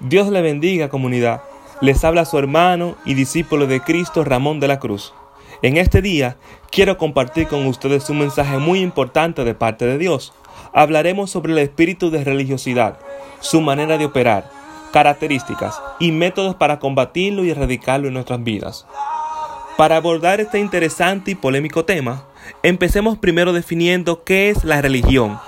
Dios le bendiga comunidad. Les habla su hermano y discípulo de Cristo Ramón de la Cruz. En este día quiero compartir con ustedes un mensaje muy importante de parte de Dios. Hablaremos sobre el espíritu de religiosidad, su manera de operar, características y métodos para combatirlo y erradicarlo en nuestras vidas. Para abordar este interesante y polémico tema, empecemos primero definiendo qué es la religión.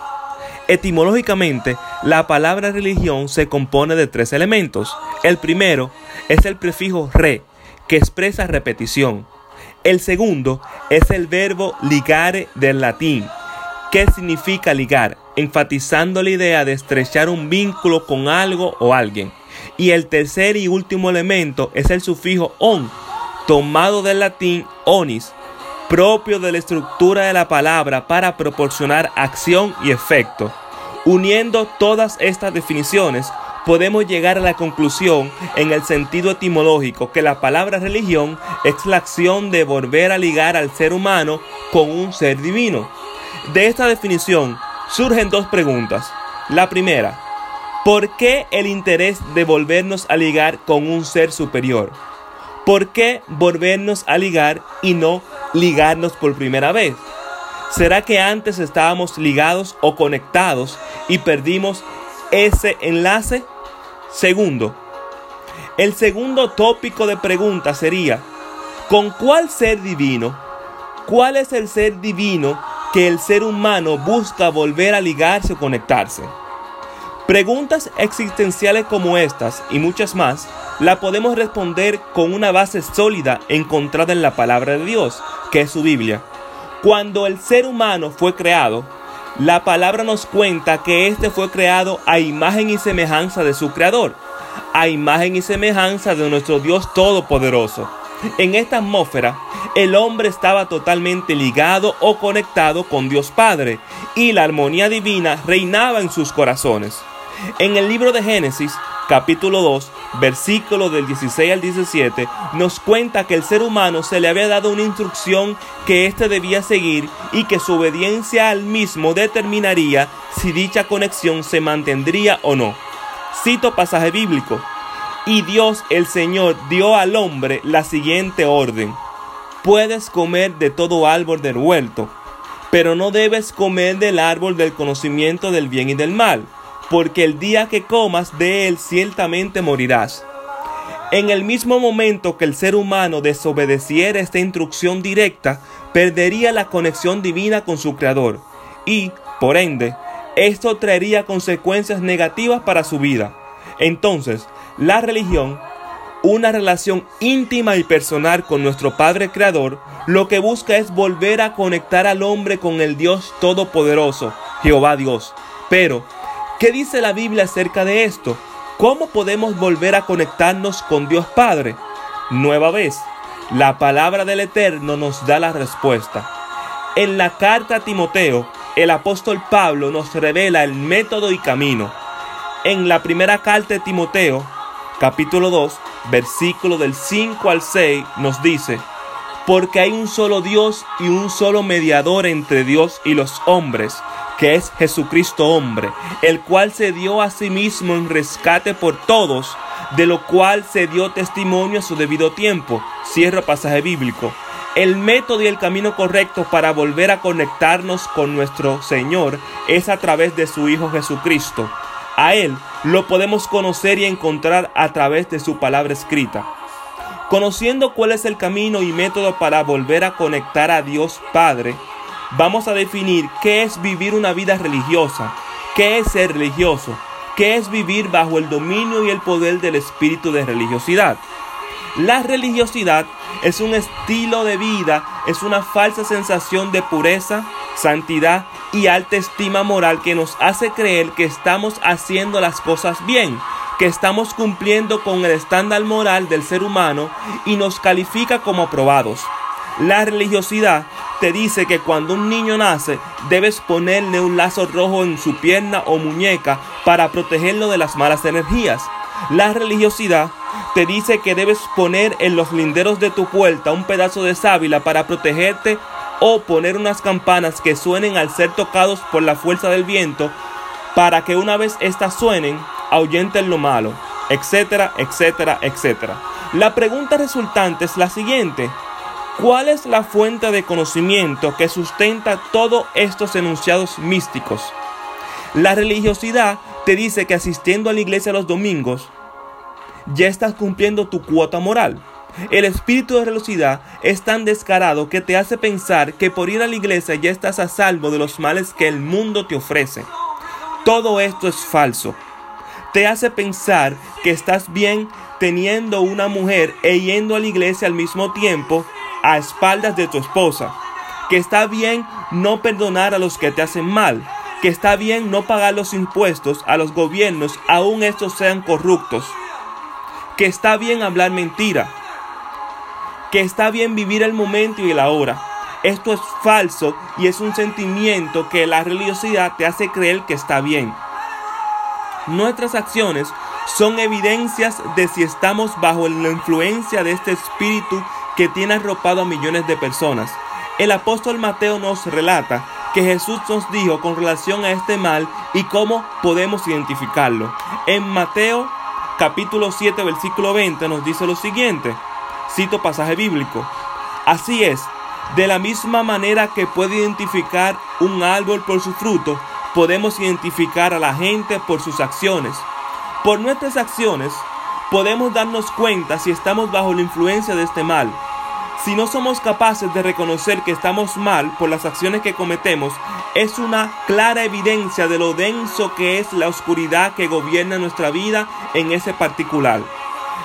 Etimológicamente, la palabra religión se compone de tres elementos. El primero es el prefijo re, que expresa repetición. El segundo es el verbo ligare del latín, que significa ligar, enfatizando la idea de estrechar un vínculo con algo o alguien. Y el tercer y último elemento es el sufijo on, tomado del latín onis, propio de la estructura de la palabra para proporcionar acción y efecto. Uniendo todas estas definiciones, podemos llegar a la conclusión en el sentido etimológico que la palabra religión es la acción de volver a ligar al ser humano con un ser divino. De esta definición surgen dos preguntas. La primera, ¿por qué el interés de volvernos a ligar con un ser superior? ¿Por qué volvernos a ligar y no ligarnos por primera vez? ¿Será que antes estábamos ligados o conectados y perdimos ese enlace? Segundo, el segundo tópico de pregunta sería, ¿con cuál ser divino? ¿Cuál es el ser divino que el ser humano busca volver a ligarse o conectarse? Preguntas existenciales como estas y muchas más la podemos responder con una base sólida encontrada en la palabra de Dios, que es su Biblia. Cuando el ser humano fue creado, la palabra nos cuenta que éste fue creado a imagen y semejanza de su creador, a imagen y semejanza de nuestro Dios Todopoderoso. En esta atmósfera, el hombre estaba totalmente ligado o conectado con Dios Padre, y la armonía divina reinaba en sus corazones. En el libro de Génesis, capítulo 2, versículo del 16 al 17, nos cuenta que el ser humano se le había dado una instrucción que éste debía seguir y que su obediencia al mismo determinaría si dicha conexión se mantendría o no. Cito pasaje bíblico. Y Dios el Señor dio al hombre la siguiente orden. Puedes comer de todo árbol del huerto, pero no debes comer del árbol del conocimiento del bien y del mal porque el día que comas de él ciertamente morirás. En el mismo momento que el ser humano desobedeciera esta instrucción directa, perdería la conexión divina con su Creador y, por ende, esto traería consecuencias negativas para su vida. Entonces, la religión, una relación íntima y personal con nuestro Padre Creador, lo que busca es volver a conectar al hombre con el Dios Todopoderoso, Jehová Dios. Pero, ¿Qué dice la Biblia acerca de esto? ¿Cómo podemos volver a conectarnos con Dios Padre? Nueva vez, la palabra del Eterno nos da la respuesta. En la carta a Timoteo, el apóstol Pablo nos revela el método y camino. En la primera carta de Timoteo, capítulo 2, versículo del 5 al 6, nos dice, porque hay un solo Dios y un solo mediador entre Dios y los hombres, que es Jesucristo hombre, el cual se dio a sí mismo en rescate por todos, de lo cual se dio testimonio a su debido tiempo. Cierro pasaje bíblico. El método y el camino correcto para volver a conectarnos con nuestro Señor es a través de su Hijo Jesucristo. A Él lo podemos conocer y encontrar a través de su palabra escrita. Conociendo cuál es el camino y método para volver a conectar a Dios Padre, vamos a definir qué es vivir una vida religiosa, qué es ser religioso, qué es vivir bajo el dominio y el poder del espíritu de religiosidad. La religiosidad es un estilo de vida, es una falsa sensación de pureza, santidad y alta estima moral que nos hace creer que estamos haciendo las cosas bien, que estamos cumpliendo con el estándar moral del ser humano y nos califica como aprobados. La religiosidad te dice que cuando un niño nace debes ponerle un lazo rojo en su pierna o muñeca para protegerlo de las malas energías. La religiosidad te dice que debes poner en los linderos de tu puerta un pedazo de sábila para protegerte o poner unas campanas que suenen al ser tocados por la fuerza del viento para que una vez éstas suenen ahuyenten lo malo. etcétera, etcétera, etcétera. La pregunta resultante es la siguiente. ¿Cuál es la fuente de conocimiento que sustenta todos estos enunciados místicos? La religiosidad te dice que asistiendo a la iglesia los domingos ya estás cumpliendo tu cuota moral. El espíritu de religiosidad es tan descarado que te hace pensar que por ir a la iglesia ya estás a salvo de los males que el mundo te ofrece. Todo esto es falso. Te hace pensar que estás bien teniendo una mujer e yendo a la iglesia al mismo tiempo a espaldas de tu esposa. Que está bien no perdonar a los que te hacen mal. Que está bien no pagar los impuestos a los gobiernos, aun estos sean corruptos. Que está bien hablar mentira. Que está bien vivir el momento y el ahora. Esto es falso y es un sentimiento que la religiosidad te hace creer que está bien. Nuestras acciones son evidencias de si estamos bajo la influencia de este espíritu que tiene arropado a millones de personas. El apóstol Mateo nos relata que Jesús nos dijo con relación a este mal y cómo podemos identificarlo. En Mateo capítulo 7 versículo 20 nos dice lo siguiente, cito pasaje bíblico, así es, de la misma manera que puede identificar un árbol por su fruto, podemos identificar a la gente por sus acciones. Por nuestras acciones podemos darnos cuenta si estamos bajo la influencia de este mal. Si no somos capaces de reconocer que estamos mal por las acciones que cometemos, es una clara evidencia de lo denso que es la oscuridad que gobierna nuestra vida en ese particular.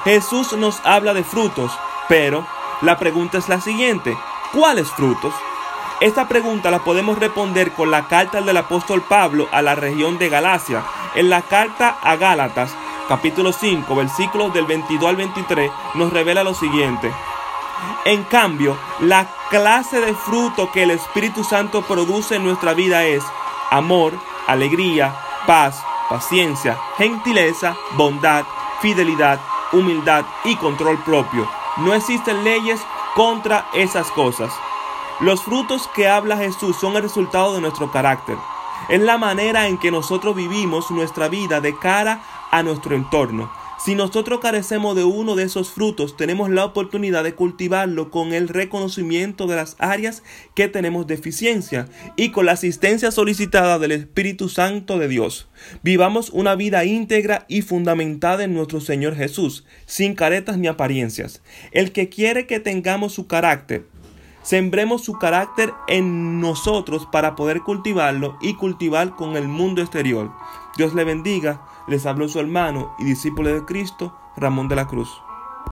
Jesús nos habla de frutos, pero la pregunta es la siguiente, ¿cuáles frutos? Esta pregunta la podemos responder con la carta del apóstol Pablo a la región de Galacia. En la carta a Gálatas, capítulo 5, versículos del 22 al 23, nos revela lo siguiente. En cambio, la clase de fruto que el Espíritu Santo produce en nuestra vida es amor, alegría, paz, paciencia, gentileza, bondad, fidelidad, humildad y control propio. No existen leyes contra esas cosas. Los frutos que habla Jesús son el resultado de nuestro carácter. Es la manera en que nosotros vivimos nuestra vida de cara a nuestro entorno. Si nosotros carecemos de uno de esos frutos, tenemos la oportunidad de cultivarlo con el reconocimiento de las áreas que tenemos deficiencia y con la asistencia solicitada del Espíritu Santo de Dios. Vivamos una vida íntegra y fundamentada en nuestro Señor Jesús, sin caretas ni apariencias. El que quiere que tengamos su carácter, Sembremos su carácter en nosotros para poder cultivarlo y cultivar con el mundo exterior. Dios le bendiga. Les habló su hermano y discípulo de Cristo, Ramón de la Cruz.